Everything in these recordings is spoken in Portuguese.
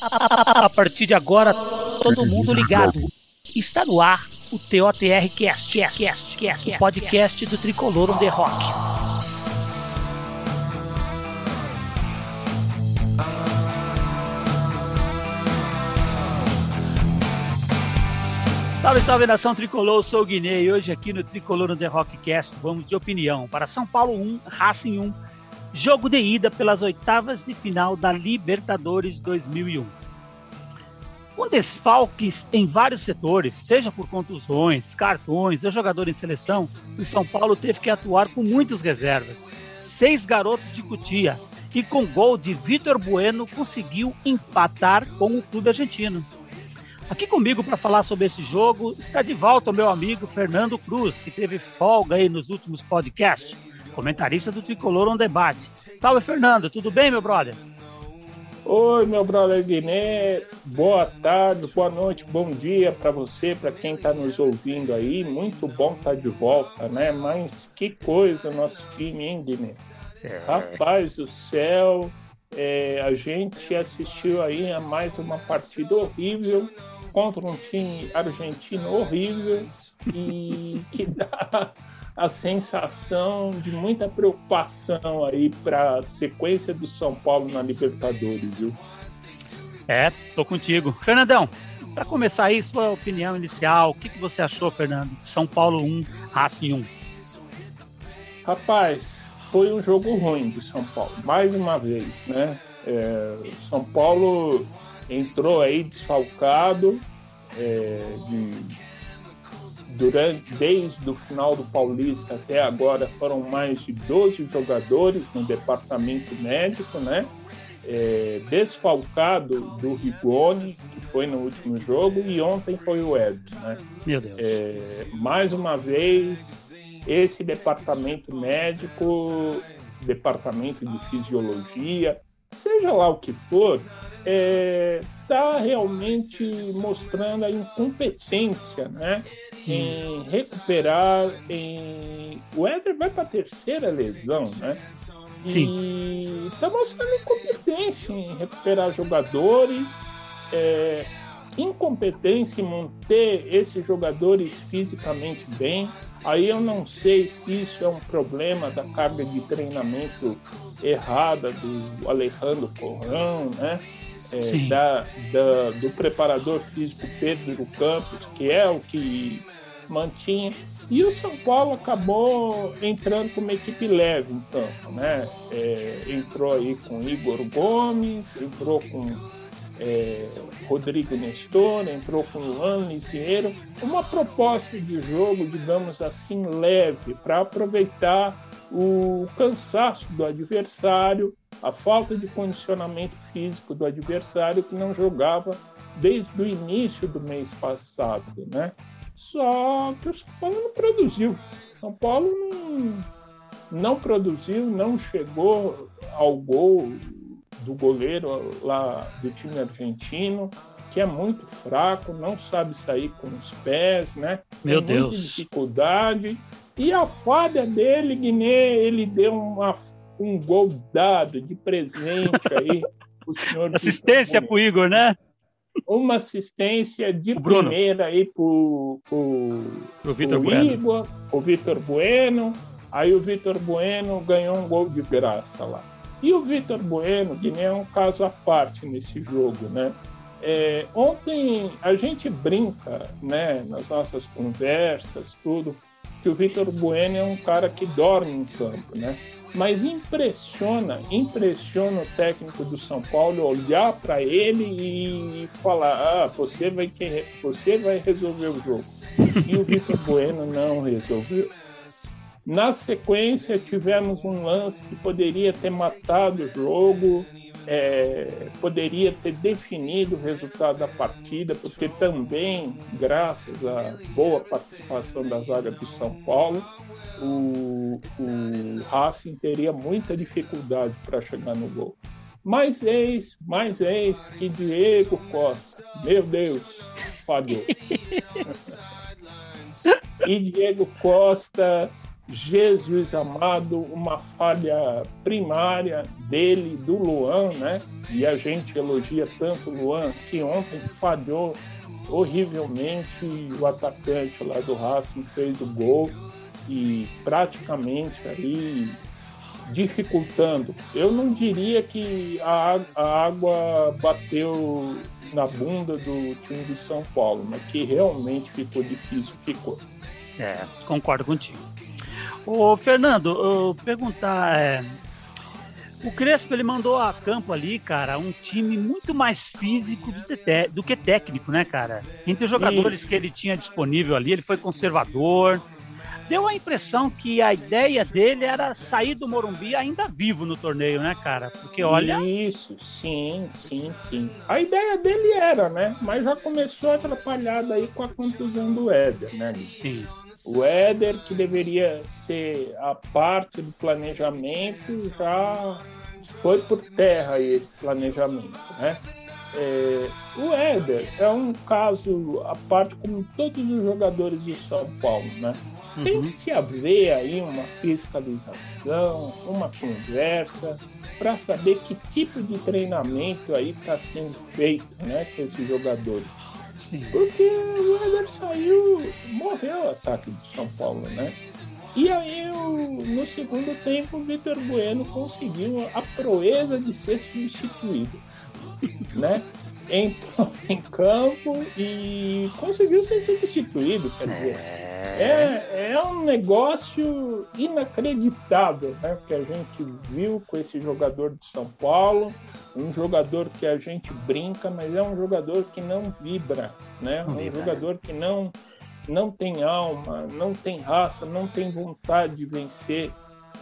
A partir de agora, todo mundo ligado. Está no ar o TOTR Cast, Cast, Cast, Cast, o podcast do Tricolor on the Rock. Salve, salve nação tricolor, sou o Guiné e hoje aqui no Tricolor on the Rockcast vamos de opinião para São Paulo 1, Racing 1, jogo de ida pelas oitavas de final da Libertadores 2001. Com desfalques em vários setores, seja por contusões, cartões ou jogador em seleção, o São Paulo teve que atuar com muitas reservas. Seis garotos de Cutia e com gol de Vitor Bueno conseguiu empatar com o clube argentino. Aqui comigo para falar sobre esse jogo está de volta o meu amigo Fernando Cruz, que teve folga aí nos últimos podcasts comentarista do Tricolor On Debate. Salve, Fernando, tudo bem, meu brother? Oi, meu brother Guiné, boa tarde, boa noite, bom dia para você, para quem está nos ouvindo aí. Muito bom estar tá de volta, né? Mas que coisa nosso time, hein, Guiné? É. Rapaz do céu, é, a gente assistiu aí a mais uma partida horrível contra um time argentino horrível e que dá a sensação de muita preocupação aí para a sequência do São Paulo na Libertadores, viu? É, tô contigo. Fernandão, para começar aí, sua opinião inicial, o que, que você achou, Fernando? São Paulo 1, Racing 1. Rapaz, foi um jogo ruim do São Paulo, mais uma vez, né? É, São Paulo entrou aí desfalcado é, de durante, desde o final do Paulista até agora foram mais de 12 jogadores no departamento médico, né? É, desfalcado do Rigoni, que foi no último jogo, e ontem foi o Ed. Né? Meu Deus. É, mais uma vez, esse departamento médico, departamento de fisiologia, seja lá o que for, está é, tá realmente mostrando a incompetência né, em recuperar. Em... O Éder vai para a terceira lesão, né? E está mostrando incompetência em recuperar jogadores, é, incompetência em manter esses jogadores fisicamente bem. Aí eu não sei se isso é um problema da carga de treinamento errada do Alejandro Corrão, né? É, da, da, do preparador físico Pedro Campos, que é o que mantinha. E o São Paulo acabou entrando com uma equipe leve em campo, né? É, entrou aí com Igor Gomes, entrou com é, Rodrigo Nestor, entrou com Luan Lisieiro, uma proposta de jogo, digamos assim, leve, para aproveitar o cansaço do adversário, a falta de condicionamento físico do adversário que não jogava desde o início do mês passado, né? Só que o São Paulo não produziu. São Paulo não, não produziu, não chegou ao gol do goleiro lá do time argentino, que é muito fraco, não sabe sair com os pés, né? Meu Tem Deus. dificuldade. E a falha dele, Guiné, ele deu uma, um gol dado de presente aí. o senhor Assistência para o Igor, né? uma assistência de primeira aí pro, pro, pro Vitor Bueno. Igor, o Vitor Bueno. Aí o Vitor Bueno ganhou um gol de graça lá. E o Vitor Bueno, nem é um caso à parte nesse jogo, né? É, ontem a gente brinca, né, nas nossas conversas, tudo, que o Vitor Bueno é um cara que dorme em campo, né? mas impressiona, impressiona o técnico do São Paulo olhar para ele e falar: "Ah, você vai você vai resolver o jogo". E o Vitor Bueno não resolveu. Na sequência tivemos um lance que poderia ter matado o jogo, é, poderia ter definido o resultado da partida, porque também, graças à boa participação da zaga do São Paulo, o, o Racing teria muita dificuldade para chegar no gol. Mais ex, mais ex que Diego Costa. Meu Deus, falhou. e Diego Costa Jesus amado, uma falha primária dele, do Luan, né? E a gente elogia tanto o Luan que ontem falhou horrivelmente. O atacante lá do Racing fez o gol e praticamente ali dificultando. Eu não diria que a, a água bateu na bunda do time de São Paulo, mas que realmente ficou difícil, ficou. É, concordo contigo. Ô, Fernando, eu perguntar, é, o Crespo ele mandou a campo ali, cara, um time muito mais físico do, te, do que técnico, né, cara? Entre os jogadores que ele tinha disponível ali, ele foi conservador, deu a impressão que a ideia dele era sair do Morumbi ainda vivo no torneio, né, cara? Porque olha. Isso, sim, sim, sim. A ideia dele era, né? Mas já começou atrapalhada aí com a contusão do Éder, né? Sim. O Éder, que deveria ser a parte do planejamento, já foi por terra esse planejamento, né? É, o Éder é um caso à parte como todos os jogadores de São Paulo, né? Tem uhum. que se haver aí uma fiscalização, uma conversa, para saber que tipo de treinamento aí está sendo feito né, com esses jogadores. Porque o Éder saiu, morreu o ataque de São Paulo, né? E aí, no segundo tempo, o Vitor Bueno conseguiu a proeza de ser substituído, né? Entrou em campo e conseguiu ser substituído. Quer dizer, é, é, é um negócio inacreditável né, que a gente viu com esse jogador de São Paulo. Um jogador que a gente brinca, mas é um jogador que não vibra, né? Um jogador que não, não tem alma, não tem raça, não tem vontade de vencer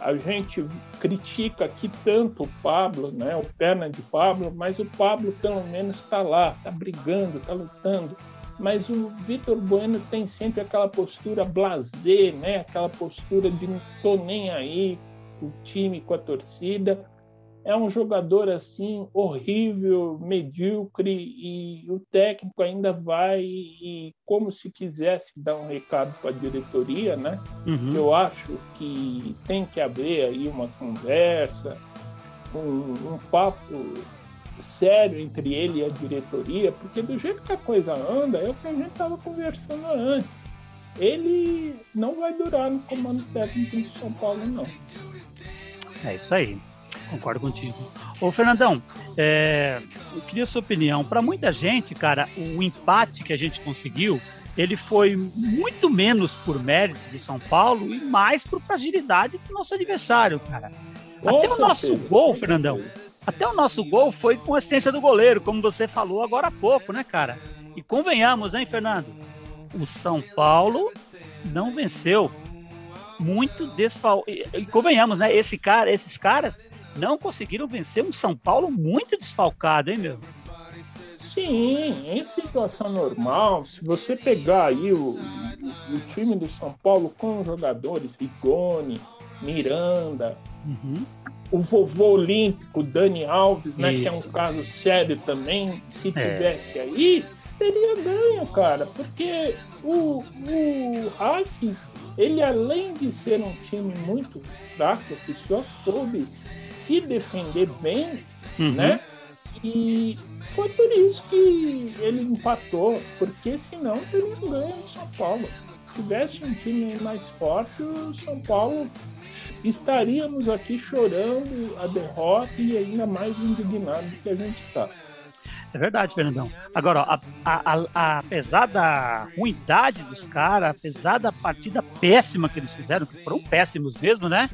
a gente critica aqui tanto o Pablo, né, o perna de Pablo, mas o Pablo pelo menos está lá, está brigando, está lutando. Mas o Vitor Bueno tem sempre aquela postura blazer, né, aquela postura de não estou nem aí com o time, com a torcida é um jogador assim horrível, medíocre e o técnico ainda vai e como se quisesse dar um recado para a diretoria, né? Uhum. Eu acho que tem que haver aí uma conversa, um, um papo sério entre ele e a diretoria, porque do jeito que a coisa anda é o que a gente estava conversando antes. Ele não vai durar no comando técnico de São Paulo, não. É isso aí. Concordo contigo. Ô, Fernandão, é, eu queria sua opinião. Para muita gente, cara, o empate que a gente conseguiu, ele foi muito menos por mérito do São Paulo e mais por fragilidade do nosso adversário, cara. Até o nosso gol, Fernandão, até o nosso gol foi com assistência do goleiro, como você falou agora há pouco, né, cara? E convenhamos, hein, Fernando? O São Paulo não venceu muito desfal... E convenhamos, né? Esse cara, esses caras não conseguiram vencer um São Paulo muito desfalcado, hein, meu? Sim, em situação normal, se você pegar aí o, o, time do São Paulo com jogadores Rigoni, Miranda, uhum. o vovô olímpico Dani Alves, né, que é um caso sério também, se é. tivesse aí, teria ganho, cara, porque o, o Racing, ele além de ser um time muito fraco, que só soube se defender bem, uhum. né? E foi por isso que ele empatou, porque senão teria ganho no São Paulo. Se tivesse um time mais forte, o São Paulo estaríamos aqui chorando a derrota e ainda mais indignado do que a gente está. É verdade, Fernandão. Agora, ó, a, a, a, apesar da ruindade dos caras, apesar da partida péssima que eles fizeram, que foram péssimos mesmo, né?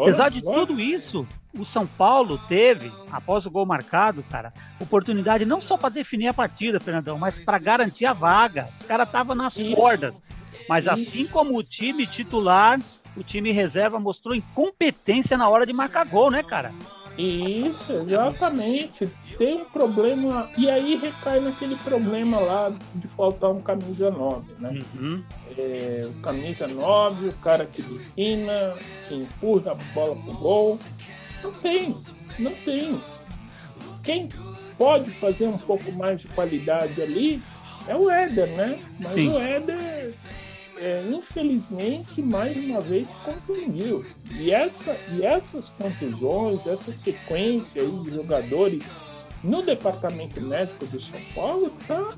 apesar de tudo isso, o São Paulo teve, após o gol marcado, cara, oportunidade não só para definir a partida, Fernandão, mas para garantir a vaga. Os caras estavam nas cordas. Mas assim como o time titular, o time reserva mostrou incompetência na hora de marcar gol, né, cara? Isso, exatamente. Tem um problema. E aí recai naquele problema lá de faltar um camisa 9, né? Uhum. É, o camisa 9, o cara que defina, que empurra a bola pro gol. Não tem, não tem. Quem pode fazer um pouco mais de qualidade ali é o Éder, né? Mas Sim. o Éder é, infelizmente, mais uma vez se contundiu. E, essa, e essas contusões, essa sequência de jogadores no departamento médico do São Paulo está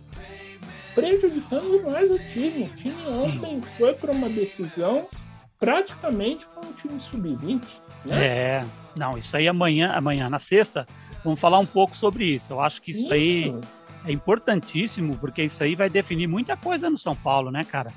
prejudicando mais o time. O time ontem foi para uma decisão praticamente com o time sub-20. Né? É, não, isso aí amanhã, amanhã, na sexta, vamos falar um pouco sobre isso. Eu acho que isso, isso. aí é importantíssimo, porque isso aí vai definir muita coisa no São Paulo, né, cara?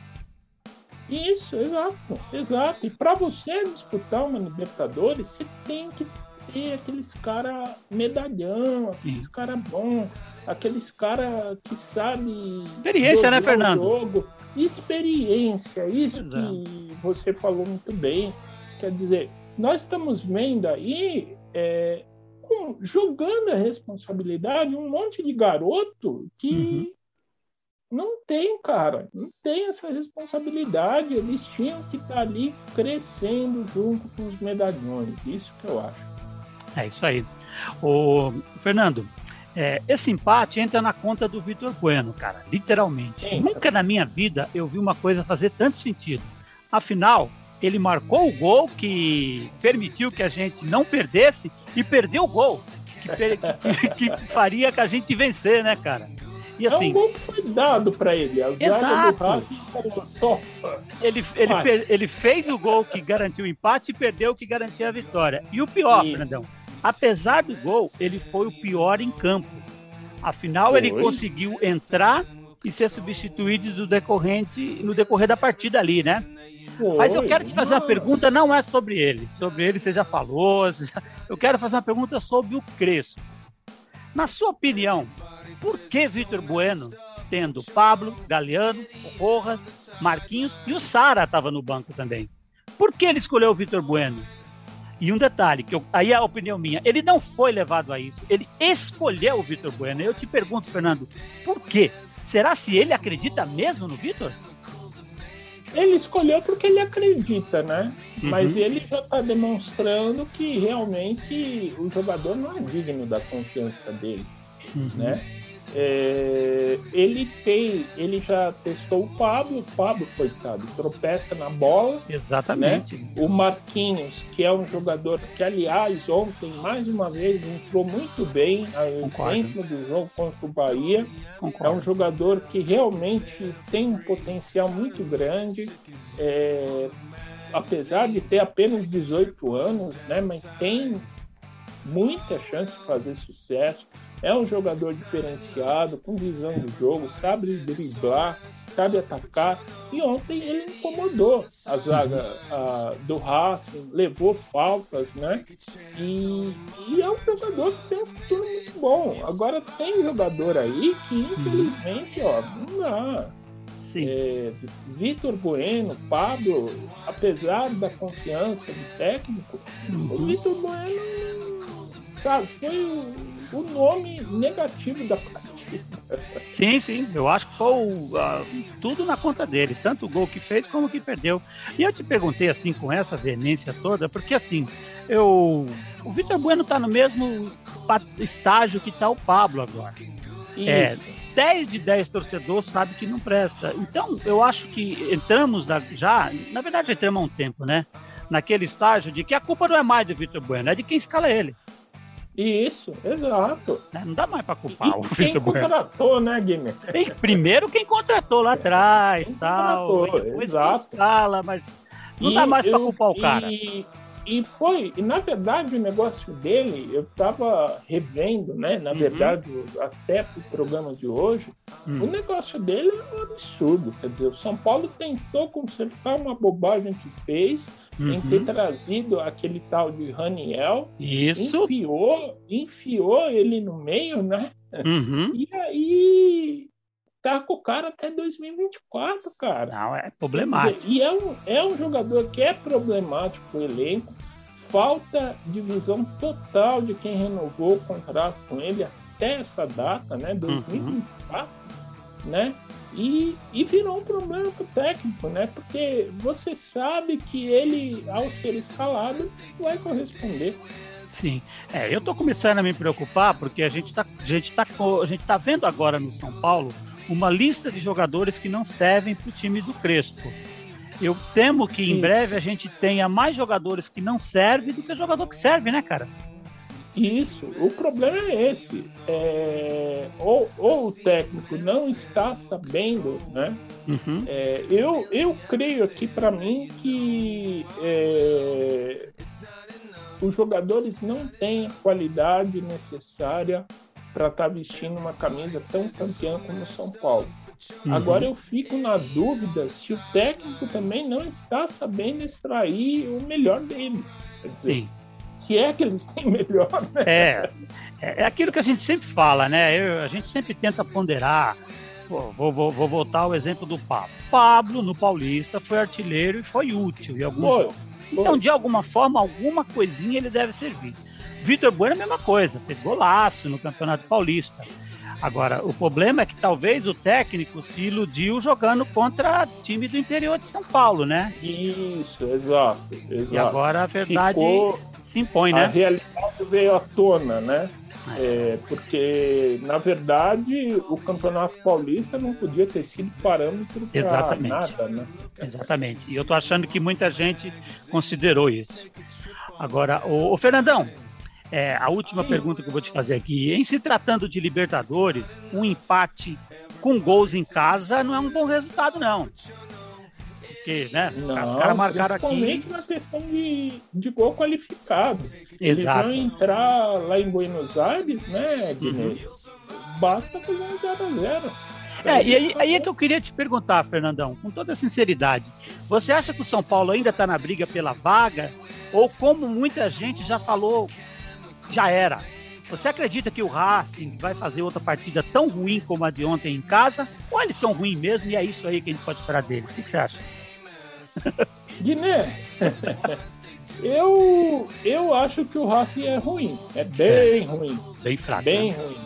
Isso, exato, exato. E para você disputar uma Libertadores, você tem que ter aqueles cara medalhão, aqueles cara bom, aqueles cara que sabe experiência, né, Fernando? Jogo. Experiência, isso que você falou muito bem. Quer dizer, nós estamos vendo aí é, jogando a responsabilidade um monte de garoto que uhum. Não tem, cara, não tem essa responsabilidade. Eles tinham que estar tá ali crescendo junto com os medalhões. Isso que eu acho. É isso aí. O Fernando, é, esse empate entra na conta do Vitor Bueno, cara, literalmente. Nunca na minha vida eu vi uma coisa fazer tanto sentido. Afinal, ele marcou o gol que permitiu que a gente não perdesse e perdeu o gol que, que, que faria que a gente vencer, né, cara? E assim, é um gol que foi dado para ele. A exato. ele, ele, ele fez o gol que garantiu o empate e perdeu o que garantia a vitória. E o pior, Isso. Fernandão, apesar do gol, ele foi o pior em campo. Afinal, foi. ele conseguiu entrar e ser substituído do decorrente no decorrer da partida ali, né? Mas eu quero te fazer uma pergunta, não é sobre ele. Sobre ele você já falou. Você já... Eu quero fazer uma pergunta sobre o Crespo. Na sua opinião, por que Vitor Bueno, tendo Pablo, Galeano, Rojas, Marquinhos e o Sara estava no banco também? Por que ele escolheu o Vitor Bueno? E um detalhe, que eu, aí é a opinião minha, ele não foi levado a isso, ele escolheu o Vitor Bueno. Eu te pergunto, Fernando, por quê? Será se ele acredita mesmo no Vitor? Ele escolheu porque ele acredita, né? Uhum. Mas ele já está demonstrando que realmente o jogador não é digno da confiança dele, uhum. né? É, ele tem, ele já testou o Pablo, o Pablo, coitado, tropeça na bola. Exatamente. Né? O Marquinhos, que é um jogador que, aliás, ontem, mais uma vez, entrou muito bem ao centro do jogo contra o Bahia. Concordo. É um jogador que realmente tem um potencial muito grande. É, apesar de ter apenas 18 anos, né, mas tem muita chance de fazer sucesso. É um jogador diferenciado, com visão do jogo, sabe driblar, sabe atacar. E ontem ele incomodou a zaga a, do Racing, levou faltas, né? E, e, é um jogador que tem um futuro muito bom. Agora tem jogador aí que, infelizmente, ó, não dá. É, Vitor Bueno, Pablo, apesar da confiança do técnico, uhum. o Vitor Bueno, sabe, foi o o nome negativo da partida. Sim, sim, eu acho que foi uh, tudo na conta dele, tanto o gol que fez como o que perdeu. E eu te perguntei assim com essa veemência toda, porque assim, eu o Vitor Bueno está no mesmo estágio que está o Pablo agora. É, Isso. É, 10 de 10 torcedores sabe que não presta. Então, eu acho que entramos da, já, na verdade, entramos há um tempo, né? Naquele estágio de que a culpa não é mais do Vitor Bueno, é de quem escala ele. Isso, exato. É, não dá mais para culpar e o Quem Vitor contratou, né, Guilherme? Primeiro quem contratou lá atrás, quem tal. Contratou, exato. Escala, mas não e, dá mais para culpar o cara. E, e foi, e na verdade o negócio dele, eu estava revendo, né? Na uhum. verdade, até o programa de hoje, uhum. o negócio dele é um absurdo. Quer dizer, o São Paulo tentou consertar uma bobagem que fez uhum. em ter trazido aquele tal de Raniel. Isso. Enfiou, enfiou ele no meio, né? Uhum. E aí tá com o cara até 2024, cara. Não, é problemático. Dizer, e é um, é um jogador que é problemático o elenco. Falta de visão total de quem renovou o contrato com ele até essa data, né? 2024, uhum. Né? E, e virou um problema pro técnico, né? Porque você sabe que ele, ao ser escalado, vai corresponder. Sim. É, eu tô começando a me preocupar porque a gente tá, a gente tá, a gente tá vendo agora no São Paulo uma lista de jogadores que não servem para o time do Crespo. Eu temo que em breve a gente tenha mais jogadores que não servem do que jogador que serve, né, cara? Isso, o problema é esse. É, ou, ou, o técnico não está sabendo, né? Uhum. É, eu, eu creio aqui para mim que é, os jogadores não têm a qualidade necessária para estar tá vestindo uma camisa tão campeã como o São Paulo. Uhum. Agora eu fico na dúvida se o técnico também não está sabendo extrair o melhor deles. Quer dizer, Sim se é que eles têm melhor. Né? É, é, é aquilo que a gente sempre fala, né? Eu, a gente sempre tenta ponderar. Pô, vou, vou, vou, voltar ao exemplo do Pablo. Pablo, no Paulista, foi artilheiro e foi útil em alguns. Então, de alguma forma, alguma coisinha ele deve servir. Vitor Bueno, a mesma coisa, fez golaço no Campeonato Paulista. Agora, o problema é que talvez o técnico se iludiu jogando contra time do interior de São Paulo, né? Isso, exato. exato. E agora a verdade Ficou... se impõe, né? A realidade veio à tona, né? É. é, porque, na verdade, o Campeonato Paulista não podia ter sido parâmetro para nada, né? Exatamente. E eu tô achando que muita gente considerou isso. Agora, o, o Fernandão, é, a última Sim. pergunta que eu vou te fazer aqui. Em se tratando de Libertadores, um empate com gols em casa não é um bom resultado, não. Porque, né? Não, os caras marcaram principalmente aqui. na questão de, de gol qualificado. Exato. Eles vão entrar lá em Buenos Aires, né, Guilherme? Uhum. Basta fazer um 0x0. É, e aí, aí, é que eu queria te perguntar, Fernandão, com toda sinceridade. Você acha que o São Paulo ainda está na briga pela vaga? Ou como muita gente já falou já era. Você acredita que o Racing vai fazer outra partida tão ruim como a de ontem em casa? Ou eles são ruins mesmo e é isso aí que a gente pode esperar deles? O que, você acha? Guiné, eu, eu acho que o Racing é ruim. É bem é, ruim. Bem fraco. Bem né? ruim.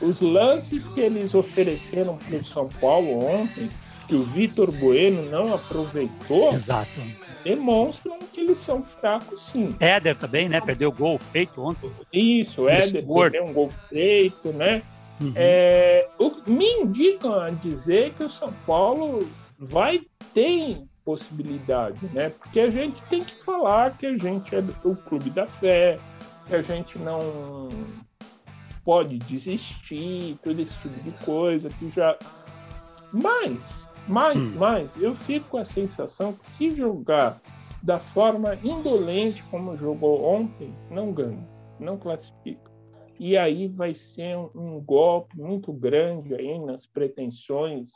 Os lances que eles ofereceram para o São Paulo ontem, que o Vitor Bueno não aproveitou. Exato demonstram que eles são fracos sim. Éder também, né? Perdeu o gol feito ontem. Isso, Éder perdeu um gol feito, né? Uhum. É, o, me indicam a dizer que o São Paulo vai ter possibilidade, né? Porque a gente tem que falar que a gente é o clube da fé, que a gente não pode desistir, todo esse tipo de coisa que já. Mas mas, hum. mas eu fico com a sensação que se jogar da forma indolente como jogou ontem, não ganha, não classifica. E aí vai ser um, um golpe muito grande aí nas pretensões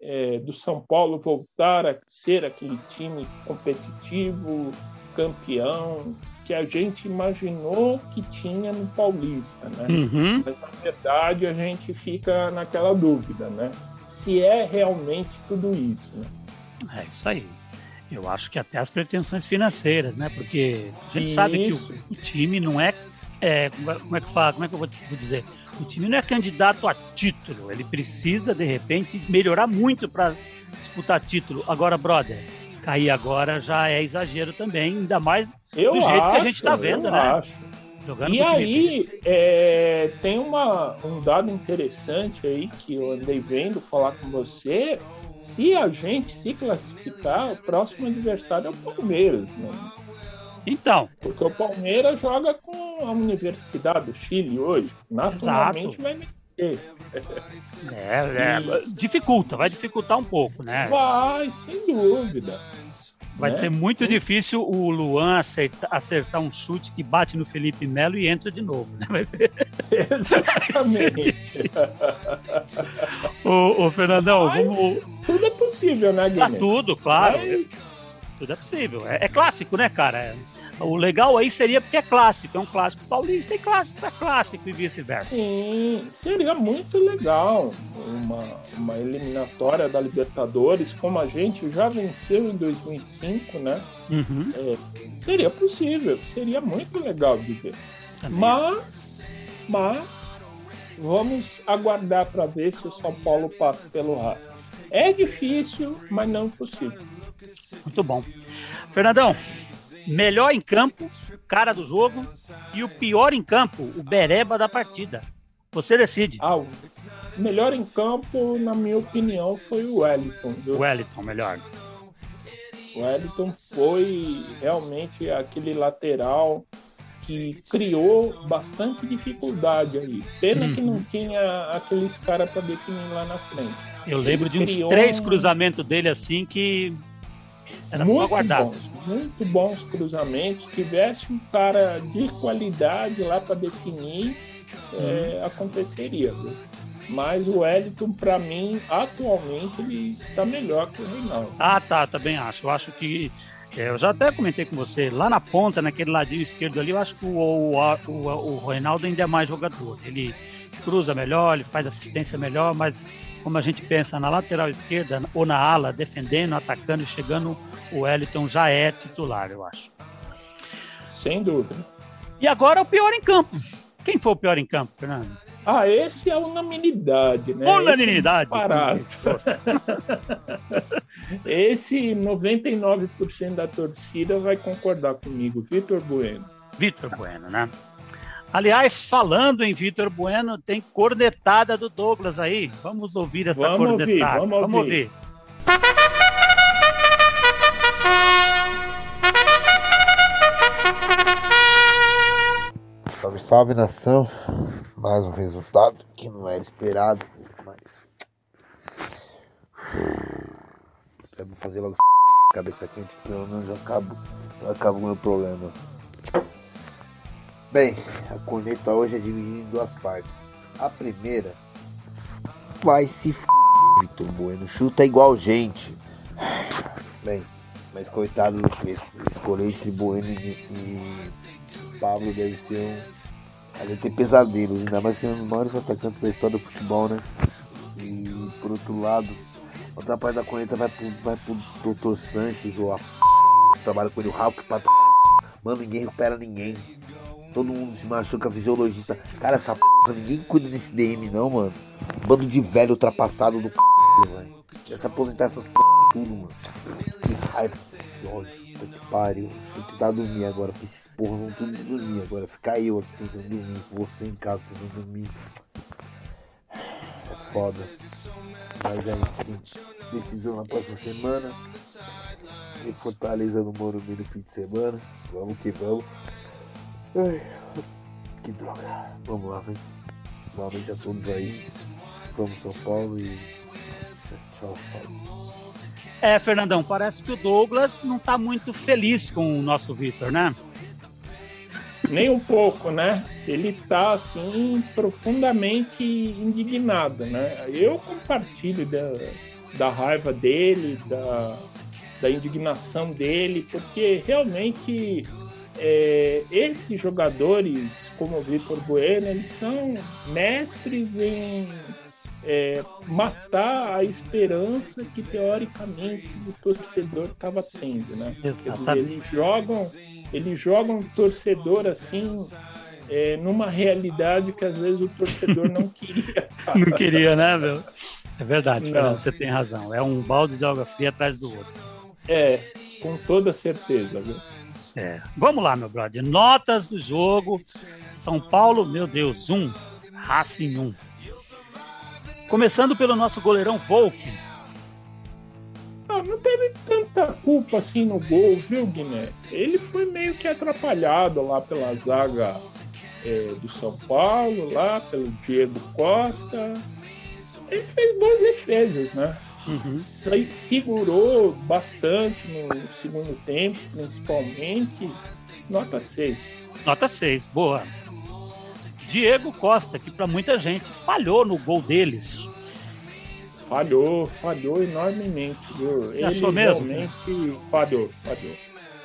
é, do São Paulo voltar a ser aquele time competitivo, campeão, que a gente imaginou que tinha no Paulista, né? Uhum. Mas na verdade a gente fica naquela dúvida, né? se é realmente tudo isso. Né? É isso aí. Eu acho que até as pretensões financeiras, né? Porque a gente isso. sabe que o, o, time não é, é, como é que fala, como é que eu vou, vou dizer? O time não é candidato a título. Ele precisa de repente melhorar muito para disputar título. Agora, brother, cair agora já é exagero também, ainda mais eu do jeito acho, que a gente está vendo, né? Acho. Jogando e aí, é, tem uma, um dado interessante aí que eu andei vendo falar com você. Se a gente se classificar, o próximo adversário é o Palmeiras. Né? Então. Porque o Palmeiras joga com a Universidade do Chile hoje. Naturalmente Exato. vai meter. É, é, dificulta, vai dificultar um pouco, né? Vai, sem dúvida. Vai né? ser muito difícil o Luan acertar, acertar, um chute que bate no Felipe Melo e entra de novo. Né? Exatamente. ô, ô, Fernandão, Mas, vamos. Tudo é possível, né, Guilherme? Ah, tudo, claro. Mas... Tudo é possível. É, é clássico, né, cara? É o legal aí seria porque é clássico, é um clássico paulista e clássico é clássico e vice-versa. Sim, seria muito legal uma, uma eliminatória da Libertadores, como a gente já venceu em 2005, né? Uhum. É, seria possível, seria muito legal de ver. Também. Mas, mas, vamos aguardar para ver se o São Paulo passa pelo Racing. É difícil, mas não impossível. Muito bom. Fernandão, melhor em campo, cara do jogo, e o pior em campo, o bereba da partida. Você decide. Ah, o melhor em campo, na minha opinião, foi o Wellington. O Wellington, melhor. O Wellington foi realmente aquele lateral que criou bastante dificuldade aí. Pena hum. que não uhum. tinha aqueles caras para definir lá na frente. Eu lembro Ele de uns três um... cruzamentos dele assim que era muito só aguardar. Bons, muito bons cruzamentos. Tivesse um cara de qualidade lá para definir, hum. é, aconteceria. Viu? Mas o Wellington, para mim, atualmente, ele está melhor que o Reinaldo. Ah, tá, também acho. Eu acho que. É, eu já até comentei com você, lá na ponta, naquele ladinho esquerdo ali, eu acho que o, o, o, o Reinaldo ainda é mais jogador. Ele cruza melhor, ele faz assistência melhor, mas como a gente pensa na lateral esquerda ou na ala, defendendo, atacando e chegando, o Wellington já é titular, eu acho. Sem dúvida. E agora o pior em campo. Quem foi o pior em campo, Fernando? Ah, esse é unanimidade, né? Unanimidade. Esse, esse 99% da torcida vai concordar comigo, Vitor Bueno. Vitor Bueno, né? Aliás, falando em Vitor Bueno, tem cornetada do Douglas aí. Vamos ouvir essa vamos cornetada. Ouvir, vamos, vamos ouvir. ouvir. Salve, salve nação mais um resultado que não era esperado, mas. Eu vou fazer logo cabeça quente, pelo menos eu acabo, eu acabo com o meu problema. Bem, a corneta hoje é dividida em duas partes. A primeira vai se f. Vitor Bueno chuta igual gente. Bem, mas coitado do Crespo. Escolher entre Bueno e, e Pablo deve ser um Ali tem pesadelos, ainda mais que é um dos maiores atacantes da história do futebol, né? E por outro lado, outra parte da corneta vai pro, vai pro Dr. Sanches ou a que trabalha com ele, o Hulk pra Mano, ninguém recupera ninguém. Todo mundo se machuca, fisiologista. Cara, essa p, ninguém cuida desse DM não, mano. Bando de velho ultrapassado do c, velho. Essa aposentar essas p tudo, mano. Que raiva, que ódio. Puta que pariu. Deixa eu tentar dormir agora, porque esses porra vão tudo dormir agora. Ficar eu aqui tentando dormir, você em casa tentando dormir. É foda. Mas aí tem decisão na próxima semana. E Fortaleza no Morumbi no fim de semana. Vamos que vamos. Ai, que droga. Vamos lá, vem. Boa noite a todos aí. Vamos São Paulo e. Tchau, Paulo. É, Fernandão, parece que o Douglas não está muito feliz com o nosso Vitor, né? Nem um pouco, né? Ele está assim profundamente indignado, né? Eu compartilho da, da raiva dele, da, da indignação dele, porque realmente é, esses jogadores, como o Vitor Bueno, eles são mestres em é, matar a esperança que teoricamente o torcedor estava tendo, né? Exatamente. eles jogam, eles jogam o torcedor assim é, numa realidade que às vezes o torcedor não queria. não queria, né, meu? É verdade, Fernando, você tem razão. É um balde de água fria atrás do outro. É, com toda certeza, viu? É. Vamos lá, meu brother. Notas do jogo. São Paulo, meu Deus, um. Racing um. Começando pelo nosso goleirão Volk. Ah, não teve tanta culpa assim no gol, viu, Guiné? Ele foi meio que atrapalhado lá pela zaga é, do São Paulo, lá pelo Diego Costa. Ele fez boas defesas, né? Uhum. Segurou bastante no segundo tempo, principalmente. Nota 6. Nota 6, boa. Diego Costa, que para muita gente falhou no gol deles. Falhou, falhou enormemente, viu? Você Ele achou mesmo? realmente falhou, falhou.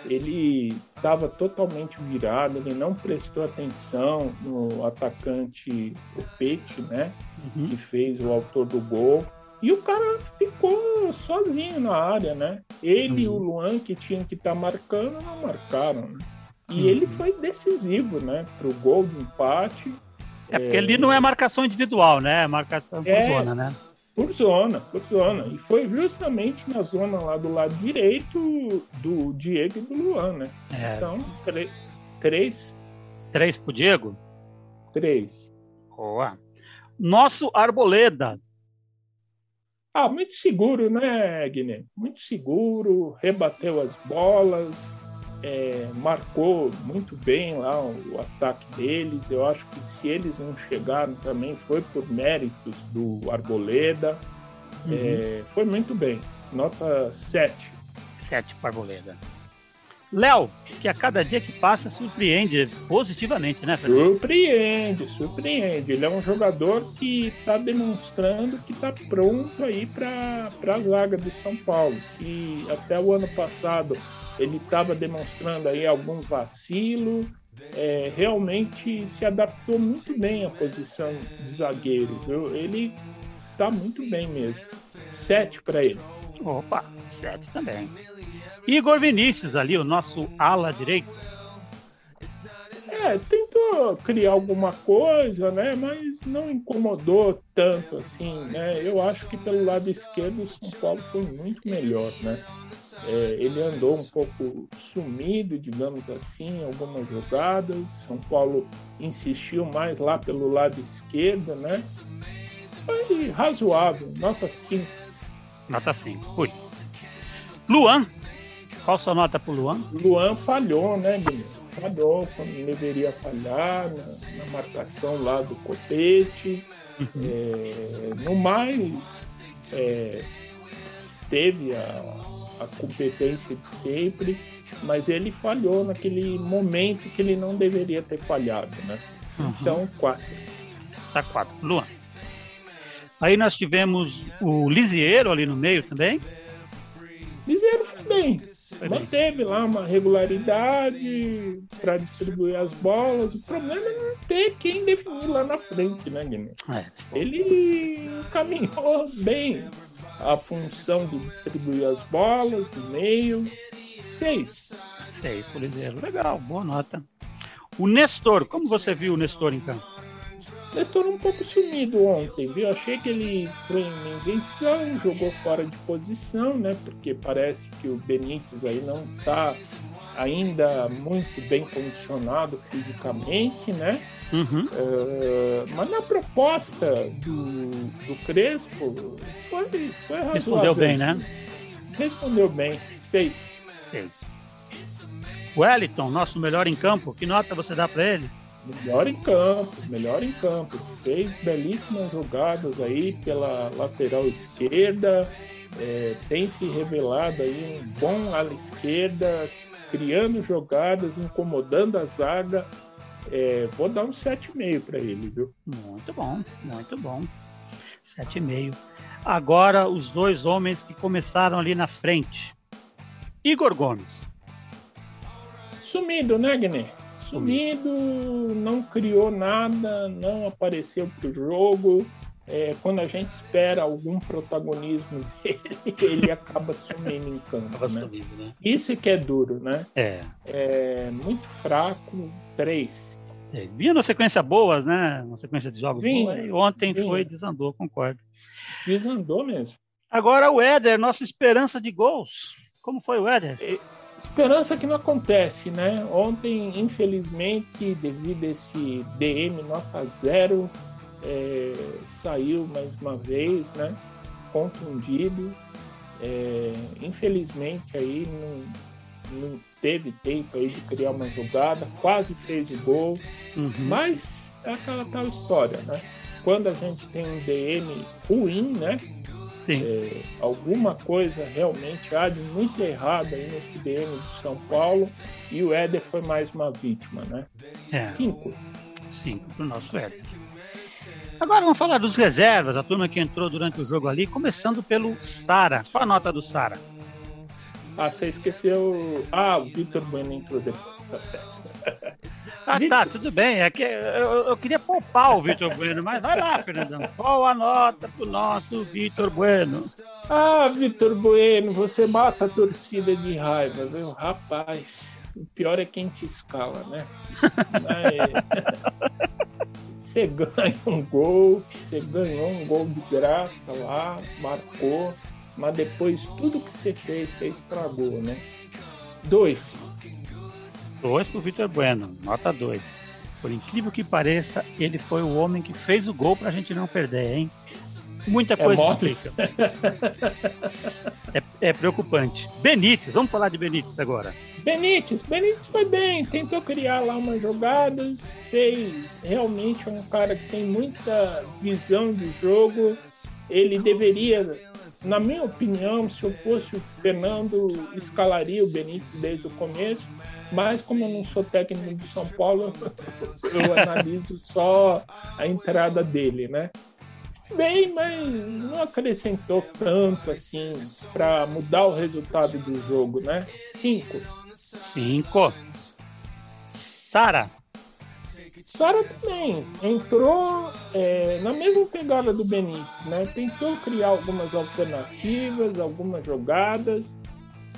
Ele estava totalmente virado, ele não prestou atenção no atacante, o Pete, né? Uhum. Que fez o autor do gol. E o cara ficou sozinho na área, né? Ele uhum. e o Luan, que tinham que estar tá marcando, não marcaram. Né? E uhum. ele foi decisivo, né? Para o gol do empate. É porque é... ali não é marcação individual, né? É marcação por é... zona, né? Por zona, por zona. E foi justamente na zona lá do lado direito do Diego e do Luan, né? É. Então, três. Três pro Diego? Três. Boa. Nosso Arboleda. Ah, muito seguro, né, Guilherme? Muito seguro, rebateu as bolas, é, marcou muito bem lá o, o, ataque deles. Eu acho que se eles não chegaram também foi por méritos do Arboleda. Uhum. É, foi muito bem. Nota 7. 7 para Arboleda. Léo, que a cada dia que passa surpreende positivamente, né, Fernando? Surpreende, surpreende. Ele é um jogador que está demonstrando que está pronto aí para a zaga do São Paulo. Que até o ano passado ele estava demonstrando aí algum vacilo, é, realmente se adaptou muito bem à posição de zagueiro, viu? Ele está muito bem mesmo. Sete para ele. Opa, sete também. Igor Vinícius ali, o nosso ala direito. É, tentou criar alguma coisa, né? Mas não incomodou tanto assim, né? Eu acho que pelo lado esquerdo o São Paulo foi muito melhor, né? É, ele andou um pouco sumido, digamos assim, em algumas jogadas. São Paulo insistiu mais lá pelo lado esquerdo, né? Foi razoável, nota 5. Nota 5, fui. Luan, qual sua nota pro Luan? Luan falhou, né, Guilherme? falhou quando deveria falhar na, na marcação lá do Copete. Uhum. É, no mais, é, teve a, a competência de sempre, mas ele falhou naquele momento que ele não deveria ter falhado, né? Uhum. Então, quatro. Tá quatro. Luan. Aí nós tivemos o Lisieiro ali no meio também. Lisieiro bem. Manteve lá uma regularidade para distribuir as bolas. O problema é não ter quem definir lá na frente, né, Guilherme? É, Ele caminhou bem a função de distribuir as bolas no meio. Seis. Seis por exemplo. Legal, boa nota. O Nestor, como você viu o Nestor em campo? Nestor um pouco sumido ontem, viu? Achei que ele foi em invenção, jogou fora de posição, né? Porque parece que o Benítez aí não está ainda muito bem condicionado fisicamente, né? Uhum. Uh, mas na proposta do, do Crespo foi, foi razoável. Respondeu bem, né? Respondeu bem. Seis. Seis. Wellington, nosso melhor em campo, que nota você dá para ele? Melhor em campo, melhor em campo. Fez belíssimas jogadas aí pela lateral esquerda. É, tem se revelado aí um bom ala esquerda, criando jogadas, incomodando a zaga. É, vou dar um 7,5 para ele, viu? Muito bom, muito bom. 7,5. Agora os dois homens que começaram ali na frente. Igor Gomes. Sumido, né, Guiné? Sumido, não criou nada, não apareceu pro jogo é, quando a gente espera algum protagonismo dele, ele acaba sumindo em campo. Né? Sumindo, né? Isso que é duro, né? É. é muito fraco, três. É, vinha na sequência boa, né? Uma sequência de jogos vinha, boa, e ontem vinha. foi desandou, concordo. Desandou mesmo. Agora o Éder, nossa esperança de gols. Como foi o Éder? Esperança que não acontece, né? Ontem, infelizmente, devido a esse DM nota zero, é, saiu mais uma vez, né? Contundido. É, infelizmente aí não, não, teve tempo aí de criar uma jogada, quase fez o gol, uhum. mas é aquela tal história, né? Quando a gente tem um DM ruim, né? É, alguma coisa realmente há de muito errado aí nesse DM do São Paulo e o Éder foi mais uma vítima, né? É. Cinco. Cinco para o nosso Éder. Agora vamos falar dos reservas, a turma que entrou durante o jogo ali, começando pelo Sara. Qual a nota do Sara? Ah, você esqueceu. Ah, o Vitor Bueno entrou depois, tá certo. Ah, tá, tudo bem. É que eu, eu queria poupar o Vitor Bueno, mas vai lá, Fernandão. Qual a nota pro nosso Vitor Bueno? Ah, Vitor Bueno, você mata a torcida de raiva, viu? Rapaz, o pior é quem te escala, né? Você ganha um gol, você ganhou um gol de graça lá, marcou, mas depois tudo que você fez, você estragou, né? Dois. Dois pro Vitor Bueno, nota dois. Por incrível que pareça, ele foi o homem que fez o gol pra gente não perder, hein? Muita coisa é explica. é, é, preocupante. Benítez, vamos falar de Benítez agora. Benítez, Benítez foi bem, tentou criar lá umas jogadas, fez realmente um cara que tem muita visão de jogo. Ele deveria, na minha opinião, se eu fosse o Fernando, escalaria o Benítez desde o começo, mas como eu não sou técnico de São Paulo, eu analiso só a entrada dele, né? bem, mas não acrescentou tanto assim para mudar o resultado do jogo, né? Cinco. Cinco. Sara. Sara também entrou é, na mesma pegada do Benítez, né? Tentou criar algumas alternativas, algumas jogadas,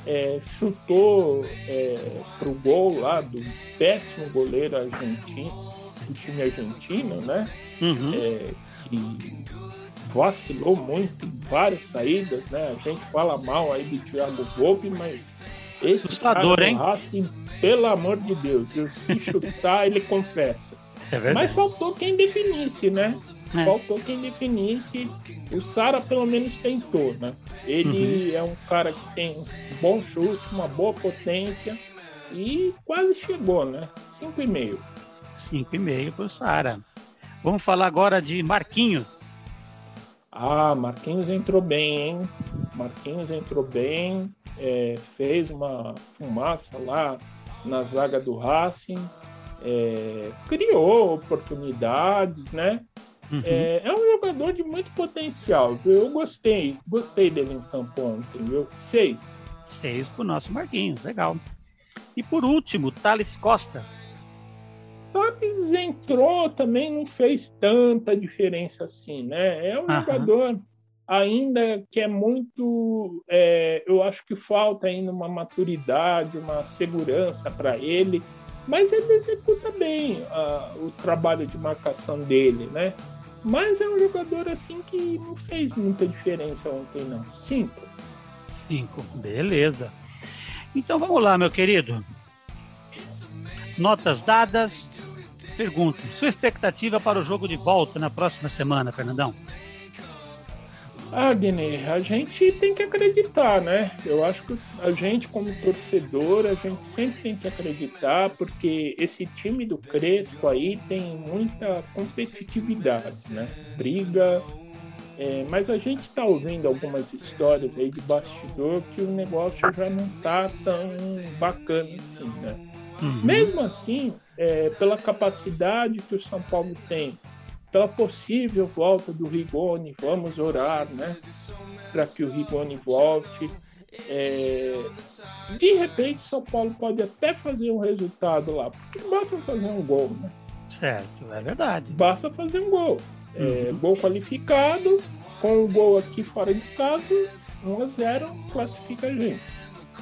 é, chutou é, pro gol lá do péssimo goleiro argentino, do time argentino, né? Uhum. É, que vacilou muito em várias saídas, né? A gente fala mal aí do Thiago Volpe, mas esse Assustador, cara hein? Racing, pelo amor de Deus, se chutar, ele confessa. É mas faltou quem definisse, né? É. Faltou quem definisse. O Sara pelo menos tentou, né? Ele uhum. é um cara que tem um bom chute, uma boa potência e quase chegou, né? 5,5. 5,5 para o Sara. Vamos falar agora de Marquinhos. Ah, Marquinhos entrou bem, hein? Marquinhos entrou bem, é, fez uma fumaça lá na zaga do Racing, é, criou oportunidades, né? Uhum. É, é, um jogador de muito potencial. Eu gostei, gostei dele em campo ontem, viu? Seis. Seis pro nosso Marquinhos, legal. E por último, Thales Costa. Thales entrou também, não fez tanta diferença assim, né? É um Aham. jogador ainda que é muito. É, eu acho que falta ainda uma maturidade, uma segurança para ele, mas ele executa bem uh, o trabalho de marcação dele, né? Mas é um jogador assim que não fez muita diferença ontem, não. Cinco. Cinco, beleza. Então vamos lá, meu querido. Notas dadas. Pergunto: sua expectativa para o jogo de volta na próxima semana, Fernandão? Ah, Guiné, a gente tem que acreditar, né? Eu acho que a gente, como torcedor, a gente sempre tem que acreditar, porque esse time do Crespo aí tem muita competitividade, né? Briga, é, mas a gente está ouvindo algumas histórias aí de bastidor que o negócio já não tá tão bacana assim, né? Uhum. Mesmo assim, é, pela capacidade que o São Paulo tem, pela possível volta do Rigoni, vamos orar, né? Para que o Rigoni volte. É, de repente, São Paulo pode até fazer um resultado lá, porque basta fazer um gol, né? Certo, é verdade. Basta fazer um gol. É, uhum. Gol qualificado, com o gol aqui fora de casa, 1 a 0 classifica a gente.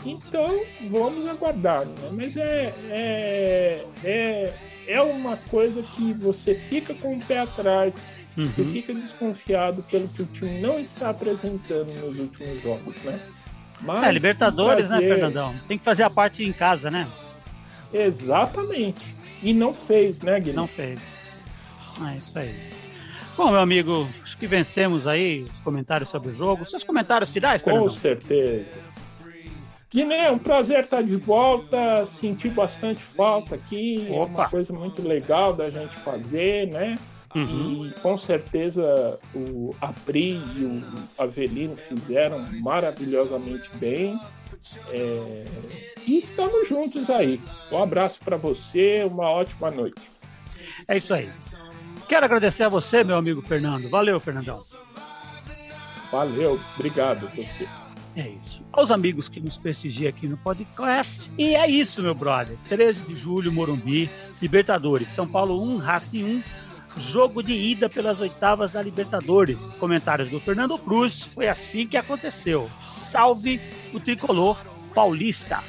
Então, vamos aguardar, né? Mas é, é, é, é uma coisa que você fica com o pé atrás, uhum. você fica desconfiado pelo que o time não está apresentando nos últimos jogos, né? Mas, é, Libertadores, né, fazer... né, Fernandão? Tem que fazer a parte em casa, né? Exatamente. E não fez, né, Guilherme? Não fez. É isso aí. Bom, meu amigo, acho que vencemos aí os comentários sobre o jogo. Seus comentários finais, Fernandão? Com certeza. Guiné, é um prazer estar de volta. Senti bastante falta aqui. Opa. É uma coisa muito legal da gente fazer, né? Uhum. E com certeza o Apri e o Avelino fizeram maravilhosamente bem. É... E estamos juntos aí. Um abraço para você, uma ótima noite. É isso aí. Quero agradecer a você, meu amigo Fernando. Valeu, Fernandão. Valeu, obrigado você. É isso. Aos amigos que nos prestigiam aqui no podcast. E é isso, meu brother. 13 de julho, Morumbi, Libertadores. São Paulo 1, Racing 1. Jogo de ida pelas oitavas da Libertadores. Comentários do Fernando Cruz. Foi assim que aconteceu. Salve o tricolor paulista.